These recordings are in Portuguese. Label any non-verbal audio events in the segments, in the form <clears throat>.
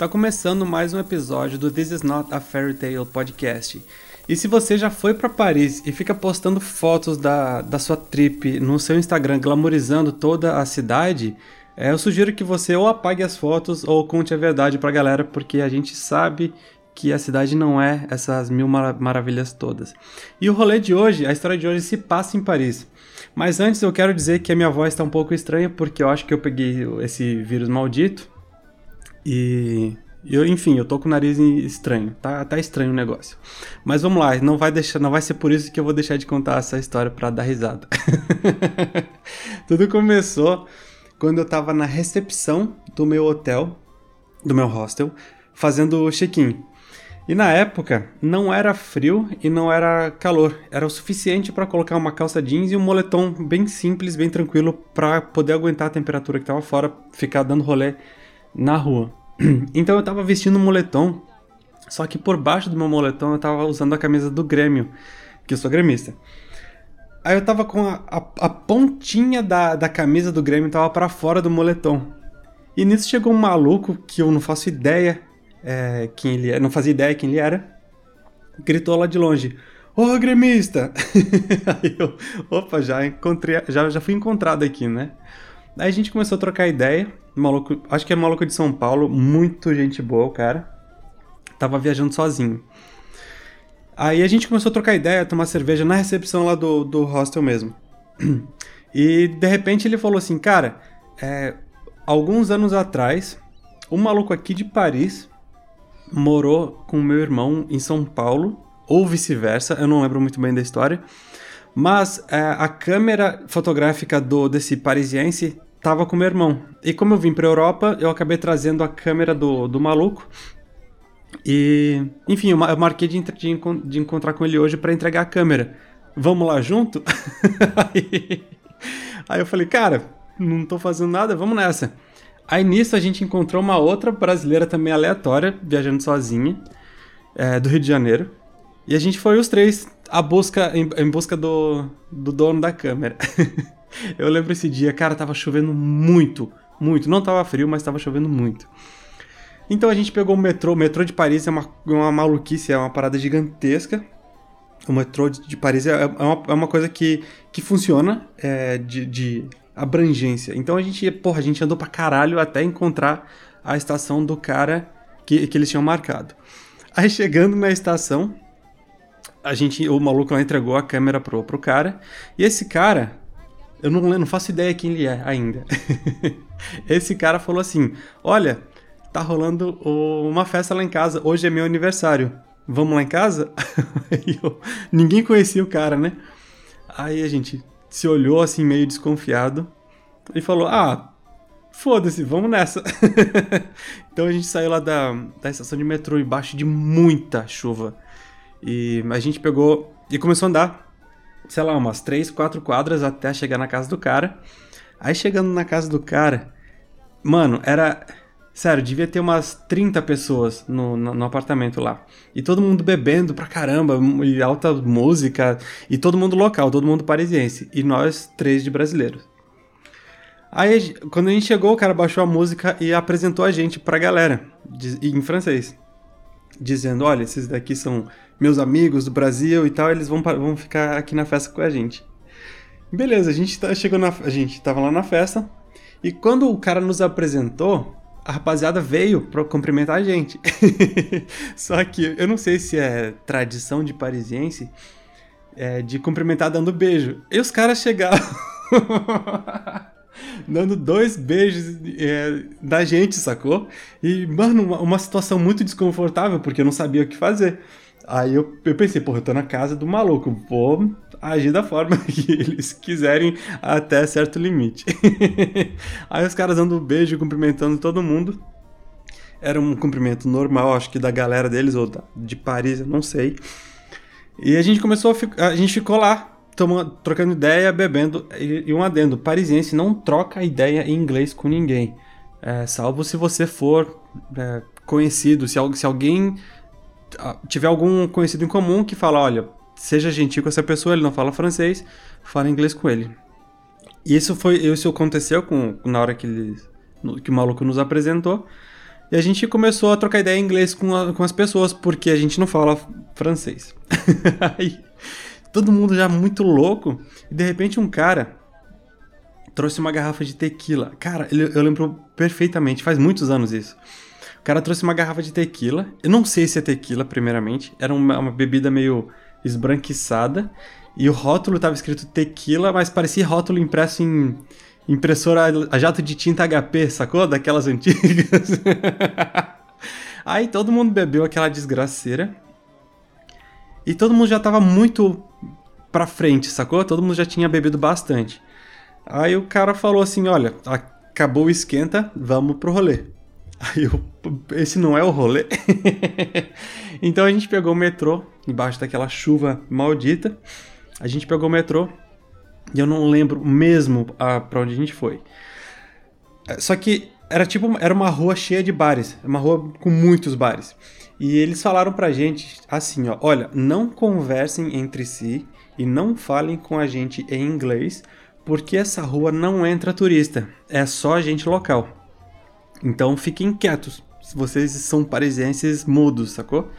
Tá começando mais um episódio do This Is Not a Fairy Tale podcast. E se você já foi para Paris e fica postando fotos da, da sua trip no seu Instagram, glamorizando toda a cidade, é, eu sugiro que você ou apague as fotos ou conte a verdade pra galera, porque a gente sabe que a cidade não é essas mil mar maravilhas todas. E o rolê de hoje, a história de hoje se passa em Paris. Mas antes eu quero dizer que a minha voz está um pouco estranha, porque eu acho que eu peguei esse vírus maldito. E eu, enfim, eu tô com o nariz estranho, tá, tá estranho o negócio. Mas vamos lá, não vai deixar, não vai ser por isso que eu vou deixar de contar essa história para dar risada. <laughs> Tudo começou quando eu tava na recepção do meu hotel, do meu hostel, fazendo o check-in. E na época não era frio e não era calor, era o suficiente para colocar uma calça jeans e um moletom bem simples, bem tranquilo para poder aguentar a temperatura que tava fora, ficar dando rolê na rua. <clears throat> Então eu tava vestindo um moletom, só que por baixo do meu moletom eu tava usando a camisa do Grêmio, que eu sou gremista. Aí eu tava com a, a, a pontinha da, da camisa do Grêmio tava para fora do moletom. E nisso chegou um maluco que eu não faço ideia é, quem ele é, não fazia ideia quem ele era. Gritou lá de longe: Ô oh, gremista! <laughs> Aí eu, opa, já encontrei, já, já fui encontrado aqui, né? Aí a gente começou a trocar ideia. Maluco, acho que é maluco de São Paulo, muito gente boa, o cara. Tava viajando sozinho. Aí a gente começou a trocar ideia, tomar cerveja na recepção lá do, do hostel mesmo. <clears throat> E de repente ele falou assim: Cara, é, alguns anos atrás, um maluco aqui de Paris morou com meu irmão em São Paulo, ou vice-versa, eu não lembro muito bem da história. Mas é, a câmera fotográfica do desse parisiense tava com meu irmão. E como eu vim pra Europa, eu acabei trazendo a câmera do, do maluco. E, enfim, eu, marquei de, de, de encontrar com ele hoje para entregar a câmera. Vamos lá junto? <laughs> aí, aí eu falei, cara, não tô fazendo nada, vamos nessa. Aí nisso a gente encontrou uma outra brasileira também aleatória, viajando sozinha, é, do Rio de Janeiro. E a gente foi os três a busca, em, em busca do, do dono da câmera. <laughs> eu lembro esse dia, cara, tava chovendo muito, muito. Não tava frio, mas tava chovendo muito. Então a gente pegou o metrô. O metrô de Paris é uma, uma maluquice, é uma parada gigantesca. O metrô de Paris é, é, uma, é uma coisa que, que funciona é, de, de abrangência. Então a gente, porra, a gente andou pra caralho até encontrar a estação do cara que, que eles tinham marcado. Aí chegando na estação, a gente, o maluco lá entregou a câmera pro, pro cara. E esse cara, eu não, não faço ideia quem ele é ainda. <laughs> esse cara falou assim: Olha, tá rolando uma festa lá em casa, hoje é meu aniversário. Vamos lá em casa? <laughs> eu, ninguém conhecia o cara, né? Aí a gente se olhou assim, meio desconfiado, e falou: Ah, foda-se, vamos nessa. <laughs> então a gente saiu lá da, da estação de metrô embaixo de muita chuva. E a gente pegou e começou a andar, sei lá, umas 3, 4 quadras até chegar na casa do cara. Aí chegando na casa do cara, mano, era. Sério, devia ter umas 30 pessoas no, no, no, apartamento lá. E todo mundo bebendo pra caramba, e alta música, e todo mundo local, todo mundo parisiense. E nós, três de brasileiros. Aí, quando a gente chegou, o cara baixou a música e apresentou a gente pra galera, em francês. Dizendo: olha, esses daqui são meus amigos do Brasil e tal, eles vão, vão ficar aqui na festa com a gente. Beleza, a gente tá, chegou na. A gente tava lá na festa. E quando o cara nos apresentou, a rapaziada veio pra cumprimentar a gente. <laughs> Só que eu não sei se é tradição de parisiense é, de cumprimentar dando beijo. E os caras chegaram. <laughs> dando dois beijos é, da gente, sacou? E, mano, uma, uma situação muito desconfortável, porque eu não sabia o que fazer. Aí eu, eu pensei, porra, eu tô na casa do maluco, vou agir da forma <laughs> que eles quiserem até certo limite. <laughs> Aí os caras dando beijo, cumprimentando todo mundo. Era um cumprimento normal, acho que da galera deles, ou da, de Paris, eu não sei. E a gente começou a, a gente ficou lá, tomando, trocando ideia, bebendo. E, e, um adendo: parisiense não troca ideia em inglês com ninguém. É, salvo se você for é, conhecido, se, se alguém tiver algum conhecido em comum que fala, olha, seja gentil com essa pessoa, ele não fala francês, fala inglês com ele. E isso foi, isso aconteceu com, na hora que, ele, que o maluco nos apresentou. E a gente começou a trocar ideia em inglês com, a, com as pessoas, porque a gente não fala francês. <laughs> Aí, todo mundo já muito louco, e de repente um cara trouxe uma garrafa de tequila. Cara, eu lembro perfeitamente, faz muitos anos isso. O cara trouxe uma garrafa de tequila. Eu não sei se é tequila, primeiramente. Era uma, uma bebida meio esbranquiçada. E o rótulo tava escrito tequila, mas parecia rótulo impresso em impressora a jato de tinta HP, sacou? Daquelas antigas. <laughs> Aí todo mundo bebeu aquela desgraceira. E todo mundo já tava muito pra frente, sacou? Todo mundo já tinha bebido bastante. Aí o cara falou assim: Olha, acabou o esquenta, vamos pro rolê. <laughs> Aí eu, esse não é o rolê? <laughs> então a gente pegou o metrô, embaixo daquela chuva maldita. A gente pegou o metrô e eu não lembro mesmo para onde a gente foi. É, só que era tipo, era uma rua cheia de bares, uma rua com muitos bares. E eles falaram pra gente assim, ó, olha, não conversem entre si e não falem com a gente em inglês, porque essa rua não entra turista, é só gente local. Então fiquem quietos. Se vocês são parisienses mudos, sacou?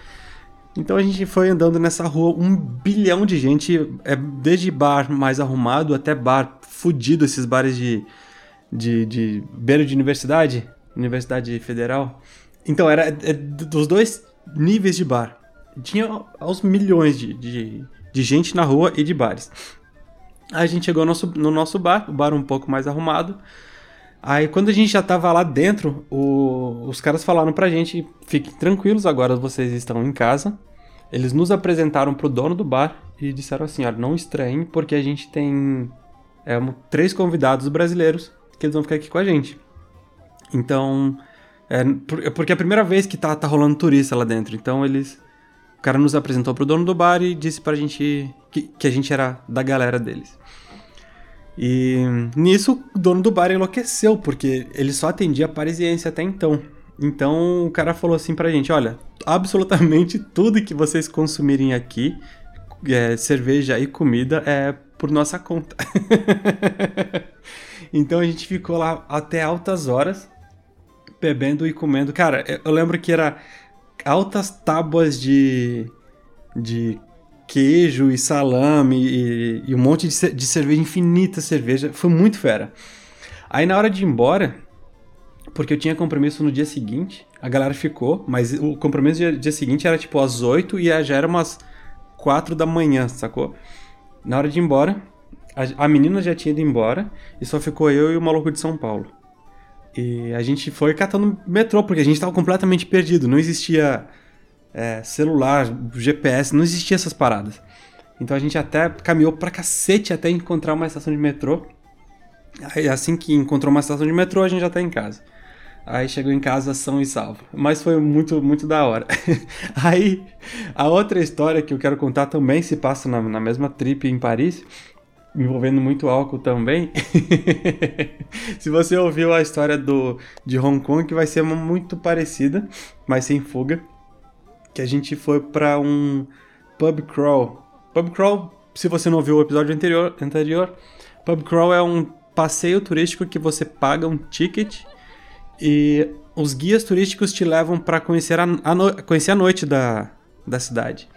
Então a gente foi andando nessa rua, um bilhão de gente, é desde bar mais arrumado até bar fudido, esses bares de, de, de beira de universidade, Universidade Federal. Então era é, dos dois níveis de bar. Tinha aos milhões de, de, de gente na rua e de bares. Aí a gente chegou no nosso, no nosso bar, o bar um pouco mais arrumado. Aí quando a gente já tava lá dentro, o, os caras falaram pra gente: fiquem tranquilos, agora vocês estão em casa. Eles nos apresentaram pro dono do bar e disseram assim: olha, não estranhem, porque a gente tem é, três convidados brasileiros que eles vão ficar aqui com a gente. Então, é, é porque é a primeira vez que tá, tá rolando turista lá dentro. Então eles. O cara nos apresentou pro dono do bar e disse pra gente que, que a gente era da galera deles. E nisso o dono do bar enlouqueceu, porque ele só atendia parisiense até então. Então o cara falou assim pra gente: olha, absolutamente tudo que vocês consumirem aqui, é, cerveja e comida, é por nossa conta. <laughs> então a gente ficou lá até altas horas, bebendo e comendo. Cara, eu lembro que era altas tábuas de, de queijo e salame e, e um monte de, de, cerveja, infinita cerveja. Foi muito fera. Aí na hora de ir embora, porque eu tinha compromisso no dia seguinte, a galera ficou, mas o compromisso dia, dia seguinte era tipo às 8 e já era umas 4 da manhã, sacou? Na hora de ir embora, a, a menina já tinha ido embora e só ficou eu e o maluco de São Paulo. E a gente foi catando metrô, porque a gente tava completamente perdido. Não existia é, celular, GPS, não existia essas paradas. Então a gente até caminhou pra cacete até encontrar uma estação de metrô. Aí assim que encontrou uma estação de metrô, a gente já tá em casa. Aí chegou em casa são e salvo. Mas foi muito, muito da hora. <laughs> Aí, a outra história que eu quero contar também se passa na, na mesma trip em Paris, envolvendo muito álcool também. <laughs> se você ouviu a história do, de Hong Kong, que vai ser muito parecida, mas sem fuga que a gente foi para um pub crawl. Pub crawl, se você não ouviu o episódio anterior, anterior, pub crawl é um passeio turístico que você paga um ticket e os guias turísticos te levam para conhecer a, a no, conhecer a noite da, da cidade.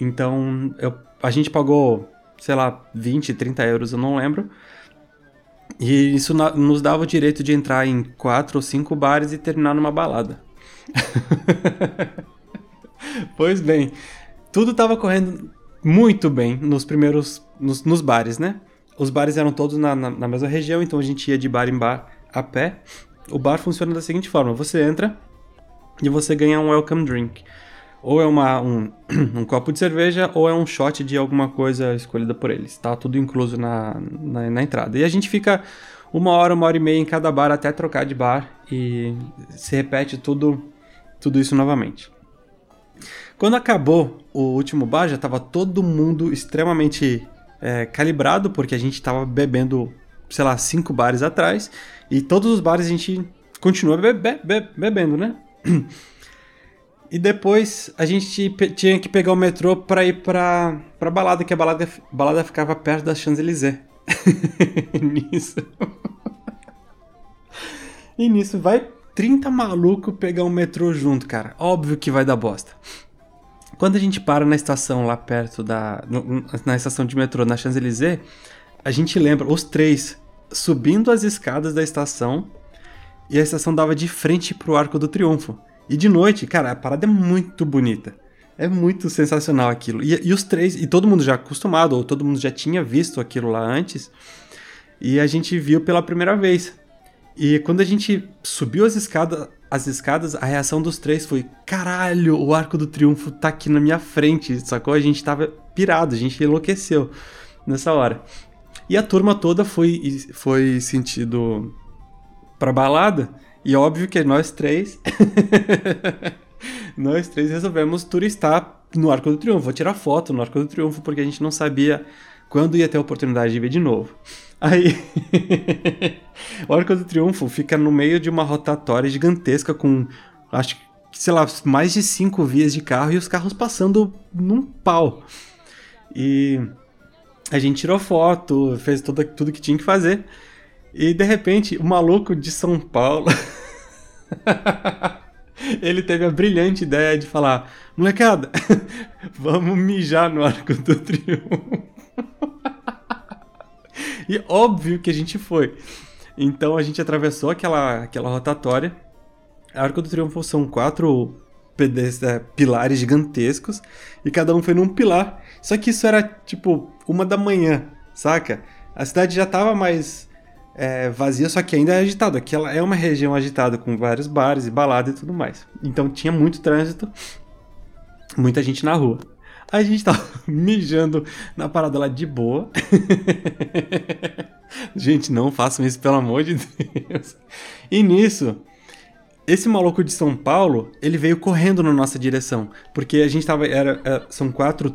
Então, eu, a gente pagou, sei lá, 20, 30 euros, eu não lembro. E isso nos dava o direito de entrar em quatro ou cinco bares e terminar numa balada. <laughs> pois bem, tudo estava correndo muito bem nos primeiros. Nos, nos, bares, né? Os bares eram todos na, na, na mesma região, então a gente ia de bar em bar a pé. O bar funciona da seguinte forma: você entra e você ganha um welcome drink. Ou é uma, um, <clears throat> um, copo de cerveja, ou é um shot de alguma coisa escolhida por eles. Tá tudo incluso na, na, na, entrada. E a gente fica uma hora, uma hora e meia em cada bar até trocar de bar e se repete tudo, tudo isso novamente. Quando acabou o último bar, já estava todo mundo extremamente é, calibrado, porque a gente estava bebendo, sei lá, cinco bares atrás, e todos os bares a gente continua be be be bebendo, né? <clears throat> E depois a gente tinha que pegar o metrô para ir pra, pra balada, que a balada, balada ficava perto da Champs-Élysées. <laughs> nisso. <laughs> e nisso vai 30 malucos pegar um metrô junto, cara. Óbvio que vai dar bosta. Quando a gente para na estação lá perto da. na estação de metrô, na Champs-Élysées, a gente lembra, os três, subindo as escadas da estação e a estação dava de frente pro Arco do Triunfo. E de noite, cara, a parada é muito bonita. É muito sensacional aquilo. E, e, os três, e todo mundo já acostumado, ou todo mundo já tinha visto aquilo lá antes, e a gente viu pela primeira vez. E quando a gente subiu as escadas, as escadas, a reação dos três foi: caralho, o Arco do Triunfo tá aqui na minha frente, sacou? A gente tava pirado, a gente enlouqueceu nessa hora. E a turma toda foi, foi sentido pra balada, e óbvio que nós três. <laughs> nós três resolvemos turistar no Arco do Triunfo, vou tirar foto no Arco do Triunfo, porque a gente não sabia quando ia ter a oportunidade de ver de novo. Aí, <laughs> o Arco do Triunfo fica no meio de uma rotatória gigantesca com, acho que, sei lá, mais de cinco vias de carro e os carros passando num pau. E a gente tirou foto, fez tudo, tudo que tinha que fazer. E de repente, o maluco de São Paulo. <laughs> ele teve a brilhante ideia de falar: molecada, <laughs> vamos mijar no Arco do Triunfo. <laughs> e óbvio que a gente foi. Então a gente atravessou aquela, aquela rotatória. Arco do Triunfo são quatro é, pilares gigantescos e cada um foi num pilar. Só que isso era tipo uma da manhã, saca? A cidade já tava mais é, vazia, só que ainda é agitada. Aquela é uma região agitada com vários bares e baladas e tudo mais. Então tinha muito trânsito, muita gente na rua. A gente tava <laughs> mijando na parada lá de boa. <laughs> gente, não façam isso, pelo amor de Deus. E nisso, esse maluco de São Paulo, ele veio correndo na nossa direção. Porque a gente tava. Era, era, é, são quatro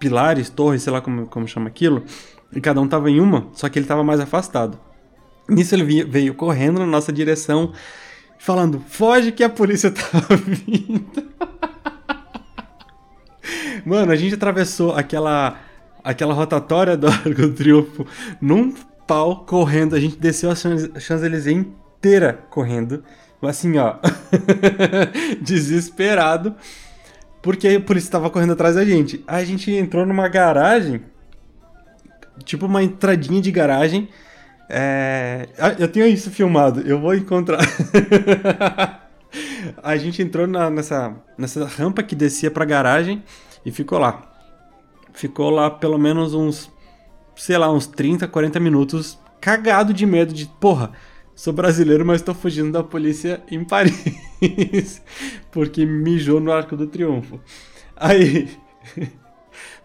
pilares, torres, sei lá como, como chama aquilo. E cada um tava em uma, só que ele tava mais afastado. Nisso ele veio, correndo na nossa direção, falando: Foge que a polícia <laughs> tá vindo. Mano, a gente atravessou aquela aquela rotatória do Arco <laughs> do Triunfo num pau correndo. A gente desceu a Champs-Élysées inteira correndo. Assim, ó. <laughs> desesperado. Porque a polícia estava correndo atrás da gente. A gente entrou numa garagem. Tipo uma entradinha de garagem. É... Eu tenho isso filmado. Eu vou encontrar. <laughs> a gente entrou na, nessa, nessa rampa que descia pra garagem e ficou lá. Ficou lá pelo menos uns, sei lá, uns 30, 40 minutos, cagado de medo de, porra, sou brasileiro, mas tô fugindo da polícia em Paris. <laughs> porque mijou no Arco do Triunfo. Aí, <laughs>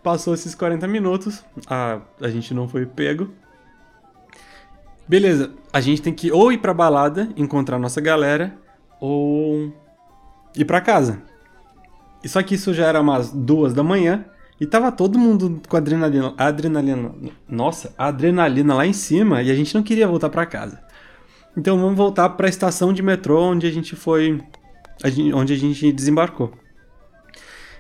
passou esses 40 minutos, a, a gente não foi pego. Beleza, a gente tem que ou ir pra balada, encontrar nossa galera, ou ir pra casa. E só que isso já era umas duas da manhã e tava todo mundo com adrenalina, adrenalina, nossa, adrenalina lá em cima e a gente não queria voltar para casa. Então vamos voltar para a estação de metrô onde a gente foi, onde a gente desembarcou.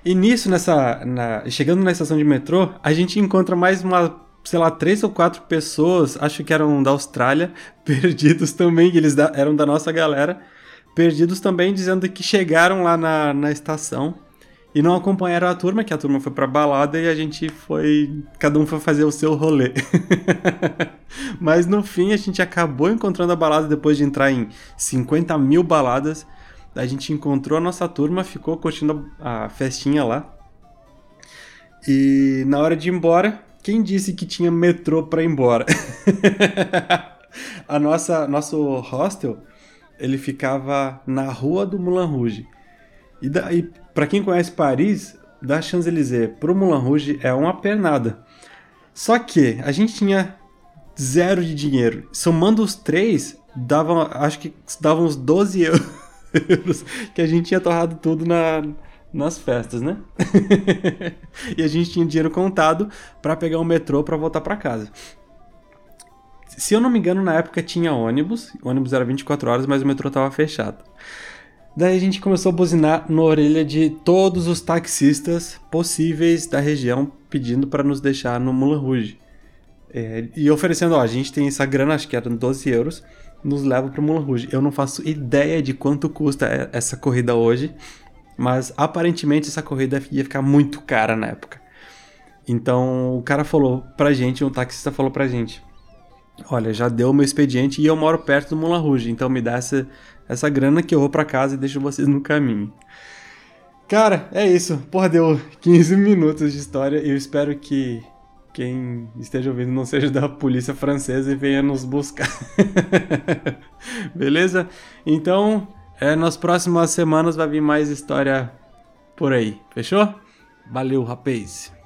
E nisso, nessa, na, chegando na estação de metrô, a gente encontra mais uma, sei lá, três ou quatro pessoas, acho que eram da Austrália, <laughs> perdidos também, eles da, eram da nossa galera, perdidos também, dizendo que chegaram lá na, na estação e não acompanharam a turma, que a turma foi pra balada e a gente foi. Cada um foi fazer o seu rolê. <laughs> Mas no fim a gente acabou encontrando a balada depois de entrar em 50 mil baladas. A gente encontrou a nossa turma, ficou curtindo a festinha lá. E na hora de ir embora, quem disse que tinha metrô pra ir embora? <laughs> a nossa nosso hostel, ele ficava na rua do Moulin Rouge. E daí para quem conhece Paris, da Champs-Élysées pro Moulin Rouge é uma pernada. Só que a gente tinha zero de dinheiro. Somando os três, davam, acho que davam uns 12 <laughs> euros que a gente tinha torrado tudo na, nas festas, né? <laughs> e a gente tinha dinheiro contado para pegar o metrô para voltar para casa. Se eu não me engano, na época tinha ônibus. O ônibus era 24 horas, mas o metrô estava fechado. Daí a gente começou a buzinar na orelha de todos os taxistas possíveis da região pedindo para nos deixar no Moulin Rouge. É, e oferecendo, ó, a gente tem essa grana, acho que eram 12 euros, nos leva pro Moulin Rouge. Eu não faço ideia de quanto custa essa corrida hoje, mas aparentemente essa corrida ia ficar muito cara na época. Então o cara falou pra gente, um taxista falou pra gente: Olha, já deu o meu expediente e eu moro perto do Moulin Rouge, então me dá essa, essa grana que eu vou para casa e deixo vocês no caminho. Cara, é isso. Porra, deu 15 minutos de história e eu espero que quem esteja ouvindo não seja da polícia francesa e venha nos buscar. <laughs> Beleza? Então, é, nas próximas semanas vai vir mais história por aí. Fechou? Valeu, rapaz!